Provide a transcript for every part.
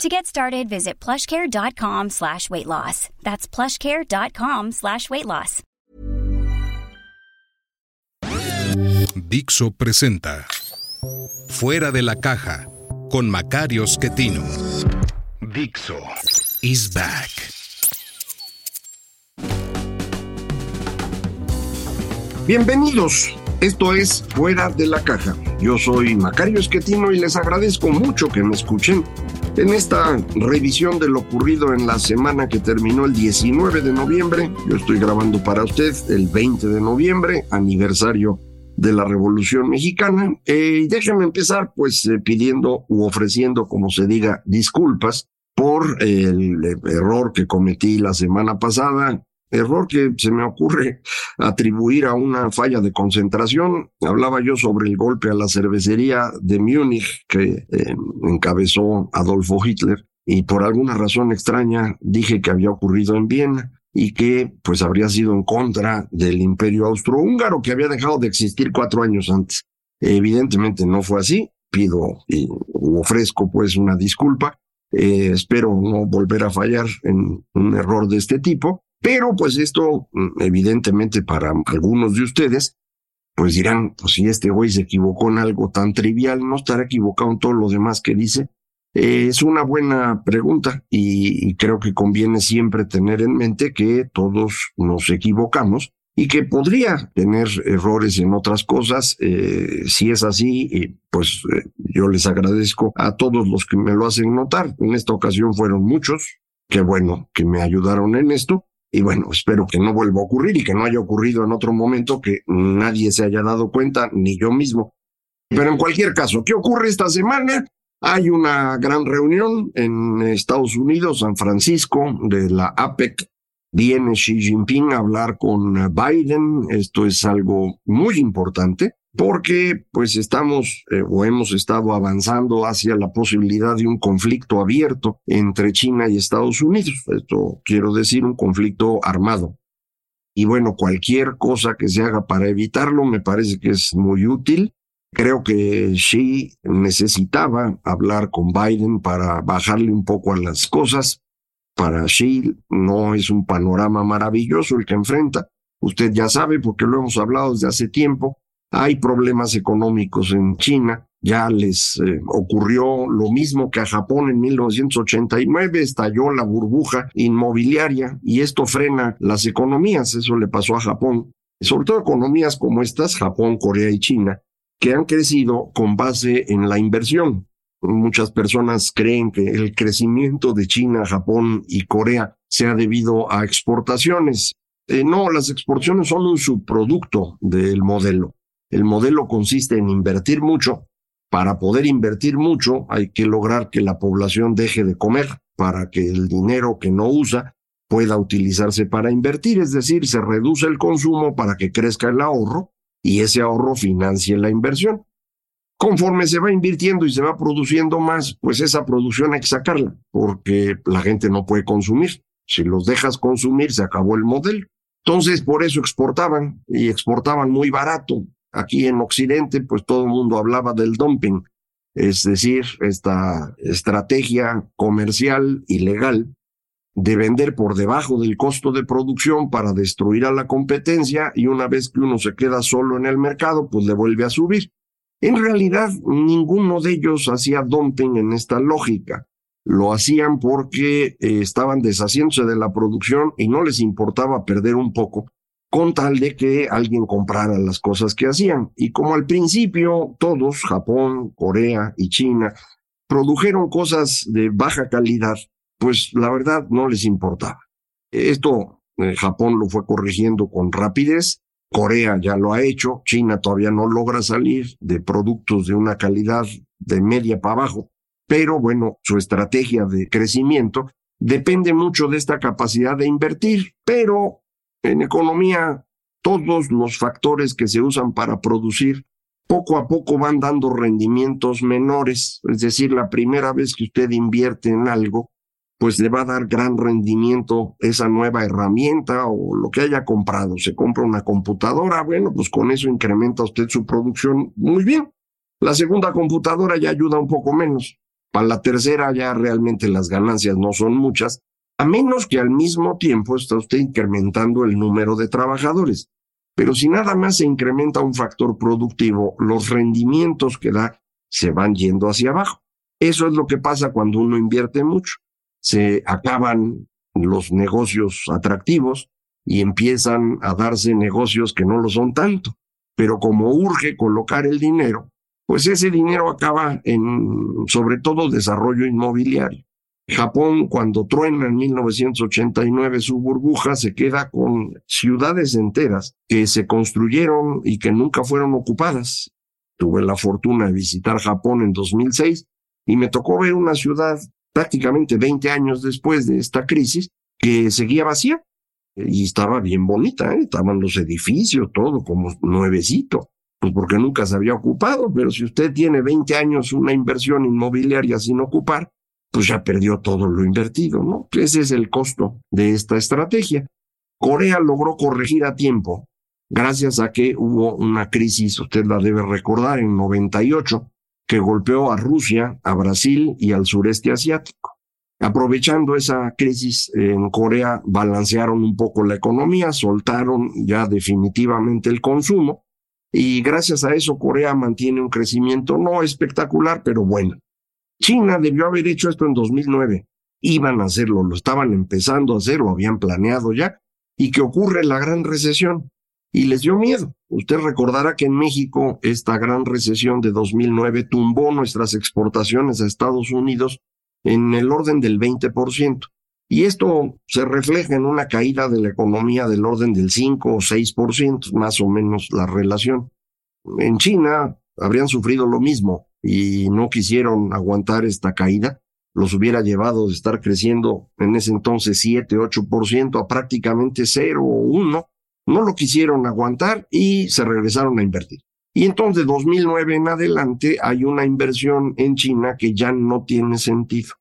To get started, visit plushcare.com slash weight loss. That's plushcare.com slash weight loss. Dixo presenta Fuera de la caja con Macario Schettino. Dixo is back. Bienvenidos. Esto es Fuera de la Caja. Yo soy Macario Esquetino y les agradezco mucho que me escuchen en esta revisión de lo ocurrido en la semana que terminó el 19 de noviembre. Yo estoy grabando para usted el 20 de noviembre, aniversario de la Revolución Mexicana. Eh, y déjenme empezar pues eh, pidiendo u ofreciendo, como se diga, disculpas por el error que cometí la semana pasada error que se me ocurre atribuir a una falla de concentración. Hablaba yo sobre el golpe a la cervecería de Múnich que eh, encabezó Adolfo Hitler y por alguna razón extraña dije que había ocurrido en Viena y que pues habría sido en contra del imperio austrohúngaro que había dejado de existir cuatro años antes. Evidentemente no fue así, pido y ofrezco pues una disculpa, eh, espero no volver a fallar en un error de este tipo pero pues esto, mm, evidentemente para algunos de ustedes, pues dirán, pues si este güey se equivocó en algo tan trivial, ¿no estará equivocado en todo lo demás que dice? Eh, es una buena pregunta y, creo que conviene siempre tener en mente que todos nos equivocamos y que podría tener errores en otras cosas. Eh, si es así, pues eh, yo les agradezco a todos los que me lo hacen notar. En esta ocasión fueron muchos. Qué bueno que me ayudaron en esto. Y bueno, espero que no vuelva a ocurrir y que no haya ocurrido en otro momento que nadie se haya dado cuenta, ni yo mismo. Pero en cualquier caso, ¿qué ocurre esta semana? Hay una gran reunión en Estados Unidos, San Francisco, de la APEC. Viene Xi Jinping a hablar con Biden. Esto es algo muy importante porque pues estamos eh, o hemos estado avanzando hacia la posibilidad de un conflicto abierto entre China y Estados Unidos. Esto quiero decir un conflicto armado. Y bueno, cualquier cosa que se haga para evitarlo me parece que es muy útil. Creo que Xi necesitaba hablar con Biden para bajarle un poco a las cosas. Para Xi no es un panorama maravilloso el que enfrenta. Usted ya sabe, porque lo hemos hablado desde hace tiempo, hay problemas económicos en China. Ya les eh, ocurrió lo mismo que a Japón en 1989, estalló la burbuja inmobiliaria y esto frena las economías. Eso le pasó a Japón. Sobre todo economías como estas, Japón, Corea y China, que han crecido con base en la inversión. Muchas personas creen que el crecimiento de China, Japón y Corea se ha debido a exportaciones. Eh, no, las exportaciones son un subproducto del modelo. El modelo consiste en invertir mucho. Para poder invertir mucho hay que lograr que la población deje de comer para que el dinero que no usa pueda utilizarse para invertir, es decir, se reduce el consumo para que crezca el ahorro y ese ahorro financie la inversión. Conforme se va invirtiendo y se va produciendo más, pues esa producción hay que sacarla, porque la gente no puede consumir. Si los dejas consumir, se acabó el modelo. Entonces, por eso exportaban y exportaban muy barato. Aquí en Occidente, pues todo el mundo hablaba del dumping, es decir, esta estrategia comercial ilegal de vender por debajo del costo de producción para destruir a la competencia y una vez que uno se queda solo en el mercado, pues le vuelve a subir. En realidad, ninguno de ellos hacía dumping en esta lógica. Lo hacían porque eh, estaban deshaciéndose de la producción y no les importaba perder un poco con tal de que alguien comprara las cosas que hacían. Y como al principio todos, Japón, Corea y China, produjeron cosas de baja calidad, pues la verdad no les importaba. Esto eh, Japón lo fue corrigiendo con rapidez, Corea ya lo ha hecho, China todavía no logra salir de productos de una calidad de media para abajo, pero bueno, su estrategia de crecimiento depende mucho de esta capacidad de invertir, pero En economía, todos los factores que se usan para producir poco a poco van dando rendimientos menores, es decir, la primera vez que usted invierte en algo, pues le va a dar gran rendimiento esa nueva herramienta o lo que haya comprado. Se compra una computadora, bueno, pues con eso incrementa usted su producción muy bien. La segunda computadora ya ayuda un poco menos. Para la tercera ya realmente las ganancias no son muchas, a menos que al mismo tiempo está usted incrementando el número de trabajadores. Pero si nada más se incrementa un factor productivo, los rendimientos que da se van yendo hacia abajo. Eso es lo que pasa cuando uno invierte mucho se acaban los negocios atractivos y empiezan a darse negocios que no lo son tanto. Pero como urge colocar el dinero, pues ese dinero acaba en sobre todo desarrollo inmobiliario. Japón, cuando truena en 1989 su burbuja, se queda con ciudades enteras que se construyeron y que nunca fueron ocupadas. Tuve la fortuna de visitar Japón en 2006 y me tocó ver una ciudad prácticamente 20 años después de esta crisis, que seguía vacía y estaba bien bonita, ¿eh? estaban los edificios, todo como nuevecito, pues porque nunca se había ocupado, pero si usted tiene 20 años una inversión inmobiliaria sin ocupar, pues ya perdió todo lo invertido, ¿no? Ese es el costo de esta estrategia. Corea logró corregir a tiempo, gracias a que hubo una crisis, usted la debe recordar, en 98, que golpeó a Rusia, a Brasil y al sureste asiático. Aprovechando esa crisis en Corea, balancearon un poco la economía, soltaron ya definitivamente el consumo y gracias a eso Corea mantiene un crecimiento no espectacular, pero bueno. China debió haber hecho esto en 2009. Iban a hacerlo, lo estaban empezando a hacer, lo habían planeado ya, y que ocurre la gran recesión y les dio miedo. Usted recordará que en México esta gran recesión de 2009 tumbó nuestras exportaciones a Estados Unidos en el orden del 20%. Y esto se refleja en una caída de la economía del orden del 5 o 6%, más o menos la relación. En China habrían sufrido lo mismo y no quisieron aguantar esta caída. Los hubiera llevado de estar creciendo en ese entonces 7, 8% a prácticamente 0 o 1 no lo quisieron aguantar y se regresaron a invertir. Y entonces, de 2009 en adelante, hay una inversión en China que ya no tiene sentido.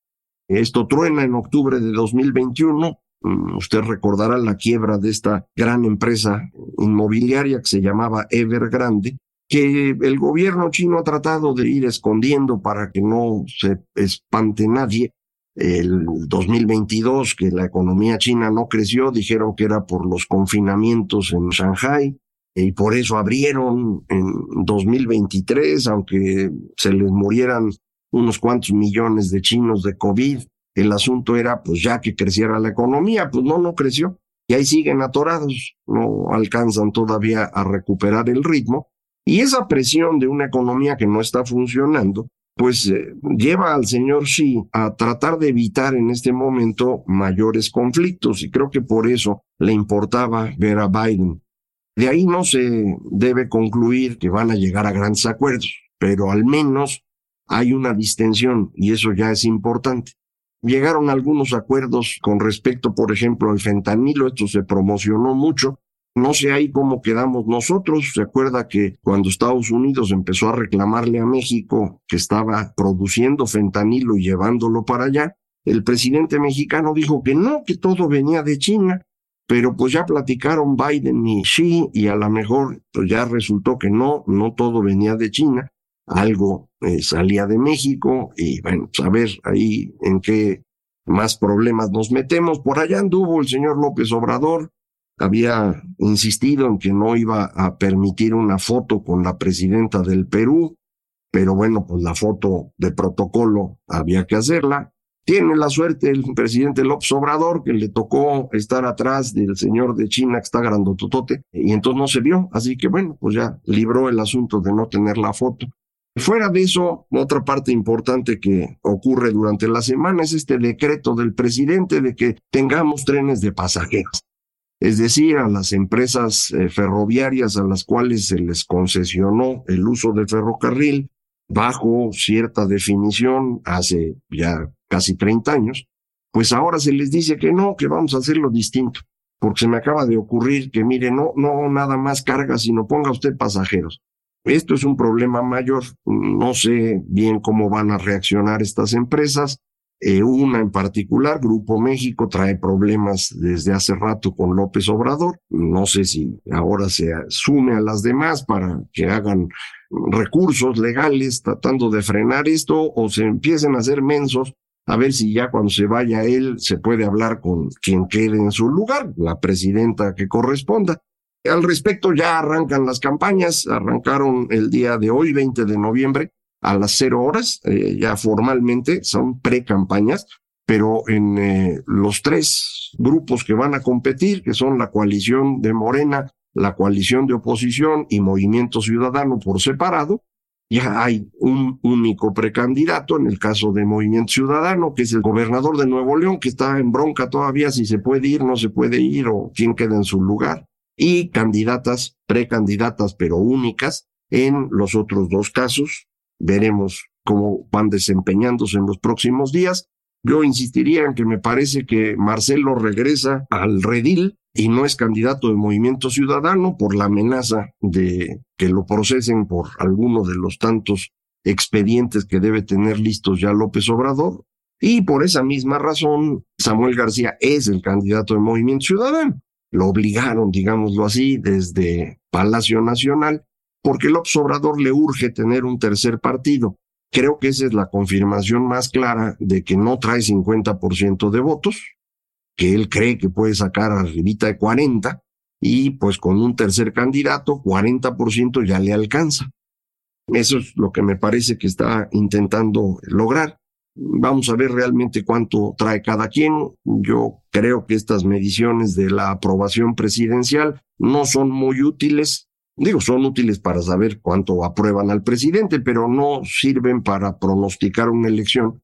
Esto truena en octubre de 2021. Mm, usted recordará la quiebra de esta gran empresa inmobiliaria que se llamaba Evergrande, que el gobierno chino ha tratado de ir escondiendo para que no se espante nadie, el 2022 que la economía china no creció, dijeron que era por los confinamientos en Shanghai y por eso abrieron en 2023, aunque se les murieran unos cuantos millones de chinos de COVID. El asunto era pues ya que creciera la economía, pues no, no creció. Y ahí siguen atorados, no alcanzan todavía a recuperar el ritmo. Y esa presión de una economía que no está funcionando, pues eh, lleva al señor Xi a tratar de evitar en este momento mayores conflictos y creo que por eso le importaba ver a Biden. De ahí no se debe concluir que van a llegar a grandes acuerdos, pero al menos hay una distensión y eso ya es importante. Llegaron algunos acuerdos con respecto, por ejemplo, al fentanilo, esto se promocionó mucho, no sé ahí cómo quedamos nosotros. Se acuerda que cuando Estados Unidos empezó a reclamarle a México que estaba produciendo fentanilo y llevándolo para allá, el presidente mexicano dijo que no, que todo venía de China, pero pues ya platicaron Biden y Xi y a lo mejor pues ya resultó que no, no todo venía de China, algo eh, salía de México y bueno, pues a ver ahí en qué más problemas nos metemos. Por allá anduvo el señor López Obrador, había insistido en que no iba a permitir una foto con la presidenta del Perú, pero bueno, pues la foto de protocolo había que hacerla. Tiene la suerte el presidente López Obrador que le tocó estar atrás del señor de China que está grandototote y entonces no se vio, así que bueno, pues ya libró el asunto de no tener la foto. Fuera de eso, otra parte importante que ocurre durante la semana es este decreto del presidente de que tengamos trenes de pasajeros es decir, a las empresas eh, ferroviarias a las cuales se les concesionó el uso del ferrocarril bajo cierta definición hace ya casi 30 años, pues ahora se les dice que no, que vamos a hacerlo distinto. porque se me acaba de ocurrir que, mire, no, no nada más carga, sino ponga usted pasajeros. Esto es un problema mayor. No sé bien cómo van a reaccionar estas empresas. Eh, una en particular, Grupo México, trae problemas desde hace rato con López Obrador. No sé si ahora se sume a las demás para que hagan recursos legales tratando de frenar esto o se empiecen a hacer mensos a ver si ya cuando se vaya él se puede hablar con quien quede en su lugar, la presidenta que corresponda. Al respecto ya arrancan las campañas, arrancaron el día de hoy, 20 de noviembre, a las cero horas, eh, ya formalmente son pre-campañas, pero en eh, los tres grupos que van a competir, que son la coalición de Morena, la coalición de oposición y Movimiento Ciudadano por separado, ya hay un único precandidato, en el caso de Movimiento Ciudadano, que es el gobernador de Nuevo León, que está en bronca todavía si se puede ir, no se puede ir o quién queda en su lugar, y candidatas, precandidatas, pero únicas en los otros dos casos. Veremos cómo van desempeñándose en los próximos días. Yo insistiría en que me parece que Marcelo regresa al redil y no es candidato de Movimiento Ciudadano por la amenaza de que lo procesen por alguno de los tantos expedientes que debe tener listos ya López Obrador. Y por esa misma razón, Samuel García es el candidato de Movimiento Ciudadano. Lo obligaron, digámoslo así, desde Palacio Nacional, porque López Obrador le urge tener un tercer partido. Creo que esa es la confirmación más clara de que no trae 50% de votos, que él cree que puede sacar arribita de 40 y pues con un tercer candidato 40% ya le alcanza. Eso es lo que me parece que está intentando lograr. Vamos a ver realmente cuánto trae cada quien. Yo creo que estas mediciones de la aprobación presidencial no son muy útiles. Digo, son útiles para saber cuánto aprueban al presidente, pero no sirven para pronosticar una elección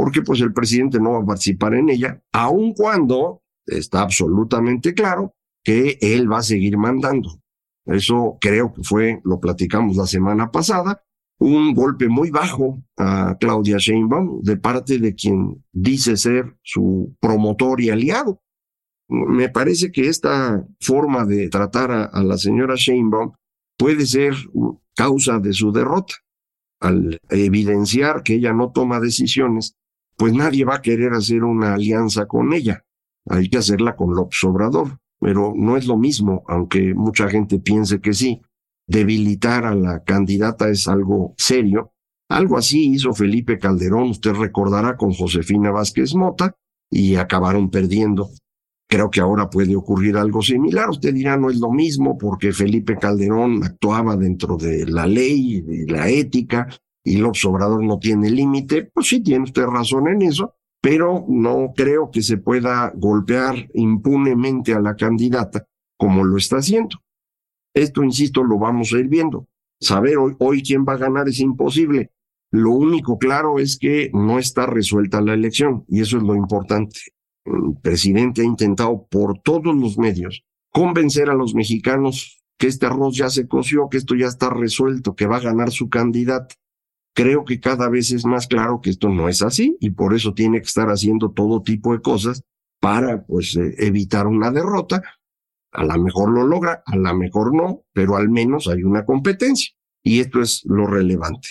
porque pues el presidente no va a participar en ella, aun cuando está absolutamente claro que él va a seguir mandando. Eso creo que fue, lo platicamos la semana pasada, un golpe muy bajo a Claudia Sheinbaum de parte de quien dice ser su promotor y aliado. Me parece que esta forma de tratar a, la señora Sheinbaum puede ser causa de su derrota. Al evidenciar que ella no toma decisiones pues nadie va a querer hacer una alianza con ella. Hay que hacerla con López Obrador, pero no es lo mismo, aunque mucha gente piense que sí. Debilitar a la candidata es algo serio. Algo así hizo Felipe Calderón, usted recordará, con Josefina Vázquez Mota, y acabaron perdiendo. Creo que ahora puede ocurrir algo similar. Usted dirá, no es lo mismo porque Felipe Calderón actuaba dentro de la ley, de la ética, y López Obrador no tiene límite, pues sí tiene usted razón en eso, pero no creo que se pueda golpear impunemente a la candidata como lo está haciendo. Esto, insisto, lo vamos a ir viendo. Saber hoy, hoy quién va a ganar es imposible. Lo único claro es que no está resuelta la elección y eso es lo importante. El presidente ha intentado por todos los medios convencer a los mexicanos que este arroz ya se coció, que esto ya está resuelto, que va a ganar su candidato creo que cada vez es más claro que esto no es así y por eso tiene que estar haciendo todo tipo de cosas para pues eh, evitar una derrota. A lo mejor lo logra, a lo mejor no, pero al menos hay una competencia y esto es lo relevante.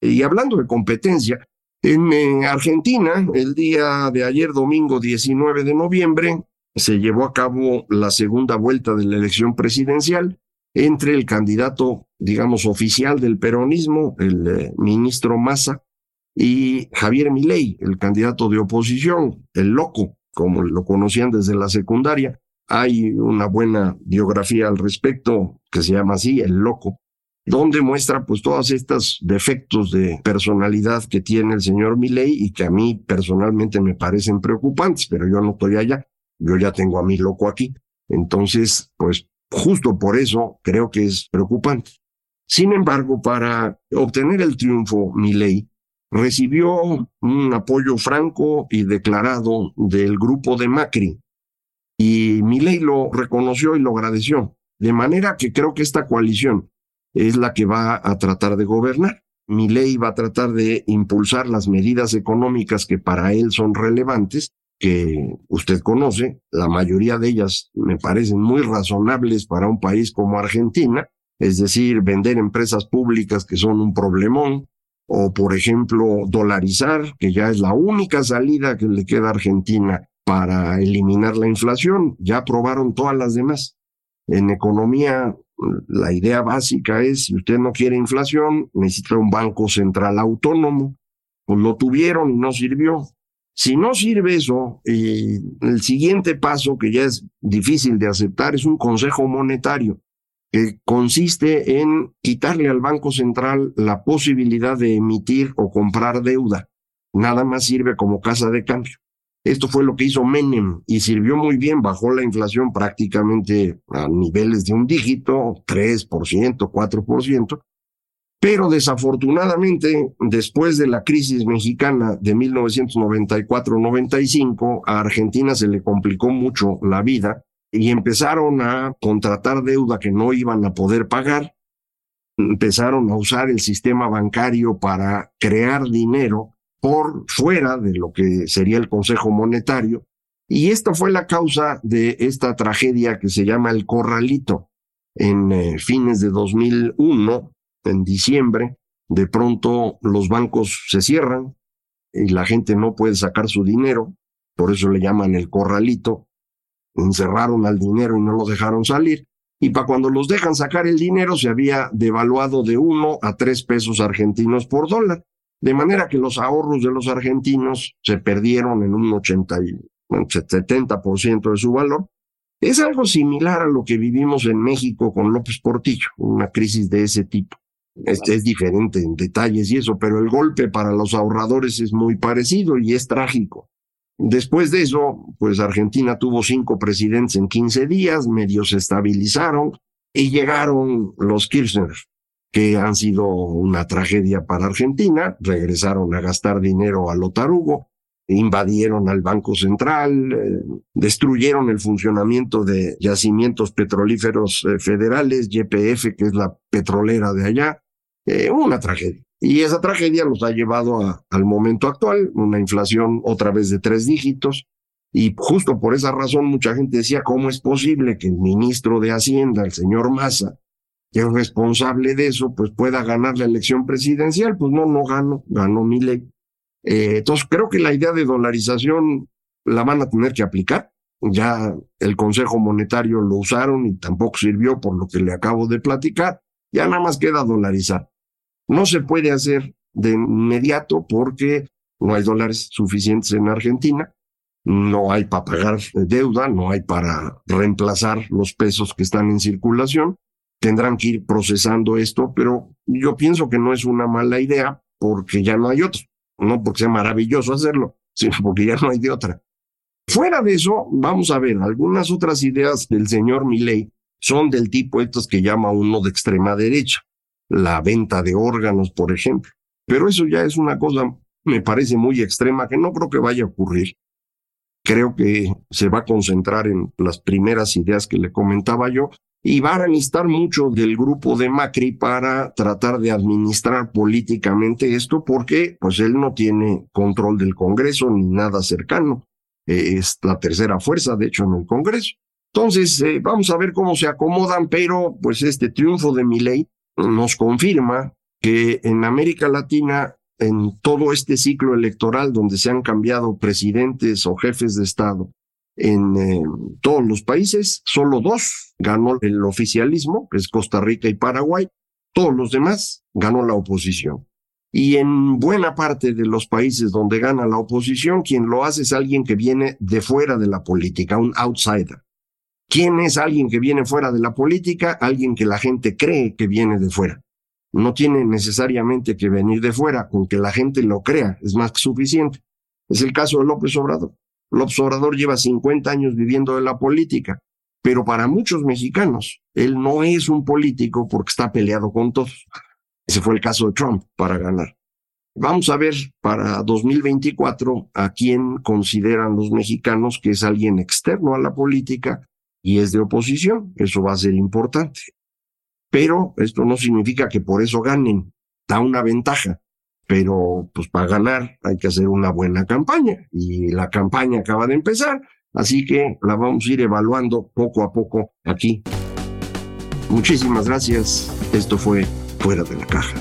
Y hablando de competencia, en, en Argentina, el día de ayer, domingo 19 de noviembre, se llevó a cabo la segunda vuelta de la elección presidencial entre el candidato, digamos, oficial del peronismo, el eh, ministro Massa, y Javier Milei, el candidato de oposición, el loco, como lo conocían desde la secundaria. Hay una buena biografía al respecto que se llama así, El Loco, donde muestra pues todos estos defectos de personalidad que tiene el señor Milei y que a mí personalmente me parecen preocupantes, pero yo no estoy allá, yo ya tengo a mi loco aquí. Entonces, pues Justo por eso creo que es preocupante. Sin embargo, para obtener el triunfo, Milei recibió un apoyo franco y declarado del grupo de Macri. Y Milei lo reconoció y lo agradeció. De manera que creo que esta coalición es la que va a tratar de gobernar. Milei va a tratar de impulsar las medidas económicas que para él son relevantes que usted conoce, la mayoría de ellas me parecen muy razonables para un país como Argentina, es decir, vender empresas públicas que son un problemón, o por ejemplo dolarizar, que ya es la única salida que le queda a Argentina para eliminar la inflación, ya aprobaron todas las demás. En economía, la idea básica es, si usted no quiere inflación, necesita un banco central autónomo. Pues lo tuvieron y no sirvió. Si no sirve eso, eh, el siguiente paso, que ya es difícil de aceptar, es un consejo monetario, que consiste en quitarle al Banco Central la posibilidad de emitir o comprar deuda. Nada más sirve como casa de cambio. Esto fue lo que hizo Menem y sirvió muy bien, bajó la inflación prácticamente a niveles de un dígito, 3%, 4%, pero desafortunadamente, después de la crisis mexicana de 1994-95, a Argentina se le complicó mucho la vida y empezaron a contratar deuda que no iban a poder pagar, empezaron a usar el sistema bancario para crear dinero por fuera de lo que sería el Consejo Monetario. Y esta fue la causa de esta tragedia que se llama el Corralito. En eh, fines de 2001, en diciembre, de pronto los bancos se cierran y la gente no puede sacar su dinero, por eso le llaman el Corralito. Encerraron al dinero y no lo dejaron salir. Y para cuando los dejan sacar el dinero se había devaluado de uno a tres pesos argentinos por dólar. De manera que los ahorros de los argentinos se perdieron en un 80 y 70% de su valor. Es algo similar a lo que vivimos en México con López Portillo, una crisis de ese tipo. Este es diferente en detalles y eso, pero el golpe para los ahorradores es muy parecido y es trágico. Después de eso, pues Argentina tuvo cinco presidentes en 15 días, medios se estabilizaron y llegaron los Kirchner, que han sido una tragedia para Argentina, regresaron a gastar dinero a lo tarugo, invadieron al Banco Central, eh, destruyeron el funcionamiento de yacimientos petrolíferos eh, federales, YPF, que es la petrolera de allá, eh, una tragedia. Y esa tragedia los ha llevado al momento actual, una inflación otra vez de tres dígitos, y justo por esa razón mucha gente decía, ¿cómo es posible que el ministro de Hacienda, el señor Massa, que es responsable de eso, pues pueda ganar la elección presidencial. Pues no, no gano, ganó mi ley. Eh, entonces creo que la idea de dolarización la van a tener que aplicar. Ya el Consejo Monetario lo usaron y tampoco sirvió por lo que le acabo de platicar. Ya nada más queda dolarizar. No se puede hacer de inmediato porque no hay dólares suficientes en Argentina, no hay para pagar deuda, no hay para reemplazar los pesos que están en circulación tendrán que ir procesando esto, pero yo pienso que no es una mala idea porque ya no hay otro, no porque sea maravilloso hacerlo, sino porque ya no hay de otra. Fuera de eso, vamos a ver, algunas otras ideas del señor Milley son del tipo estos que llama uno de extrema derecha, la venta de órganos, por ejemplo. Pero eso ya es una cosa, me parece muy extrema, que no creo que vaya a ocurrir. Creo que se va a concentrar en las primeras ideas que le comentaba yo, y van a necesitar mucho del grupo de Macri para tratar de administrar políticamente esto porque pues él no tiene control del Congreso ni nada cercano. Eh, es la tercera fuerza, de hecho, en el Congreso. Entonces, eh, vamos a ver cómo se acomodan, pero pues este triunfo de ley nos confirma que en América Latina, en todo este ciclo electoral donde se han cambiado presidentes o jefes de Estado, en eh, todos los países, solo dos ganó el oficialismo, que es Costa Rica y Paraguay, todos los demás ganó la oposición. Y en buena parte de los países donde gana la oposición, quien lo hace es alguien que viene de fuera de la política, un outsider. ¿Quién es alguien que viene fuera de la política? Alguien que la gente cree que viene de fuera. No tiene necesariamente que venir de fuera, con que la gente lo crea, es más que suficiente. Es el caso de López Obrador. López Obrador lleva 50 años viviendo de la política, pero para muchos mexicanos, él no es un político porque está peleado con todos. Ese fue el caso de Trump para ganar. Vamos a ver para 2024 a quién consideran los mexicanos que es alguien externo a la política y es de oposición. Eso va a ser importante. Pero esto no significa que por eso ganen. Da una ventaja pero pues para ganar hay que hacer una buena campaña y la campaña acaba de empezar, así que la vamos a ir evaluando poco a poco aquí. Muchísimas gracias, esto fue Fuera de la Caja.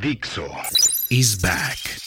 Dixo is back.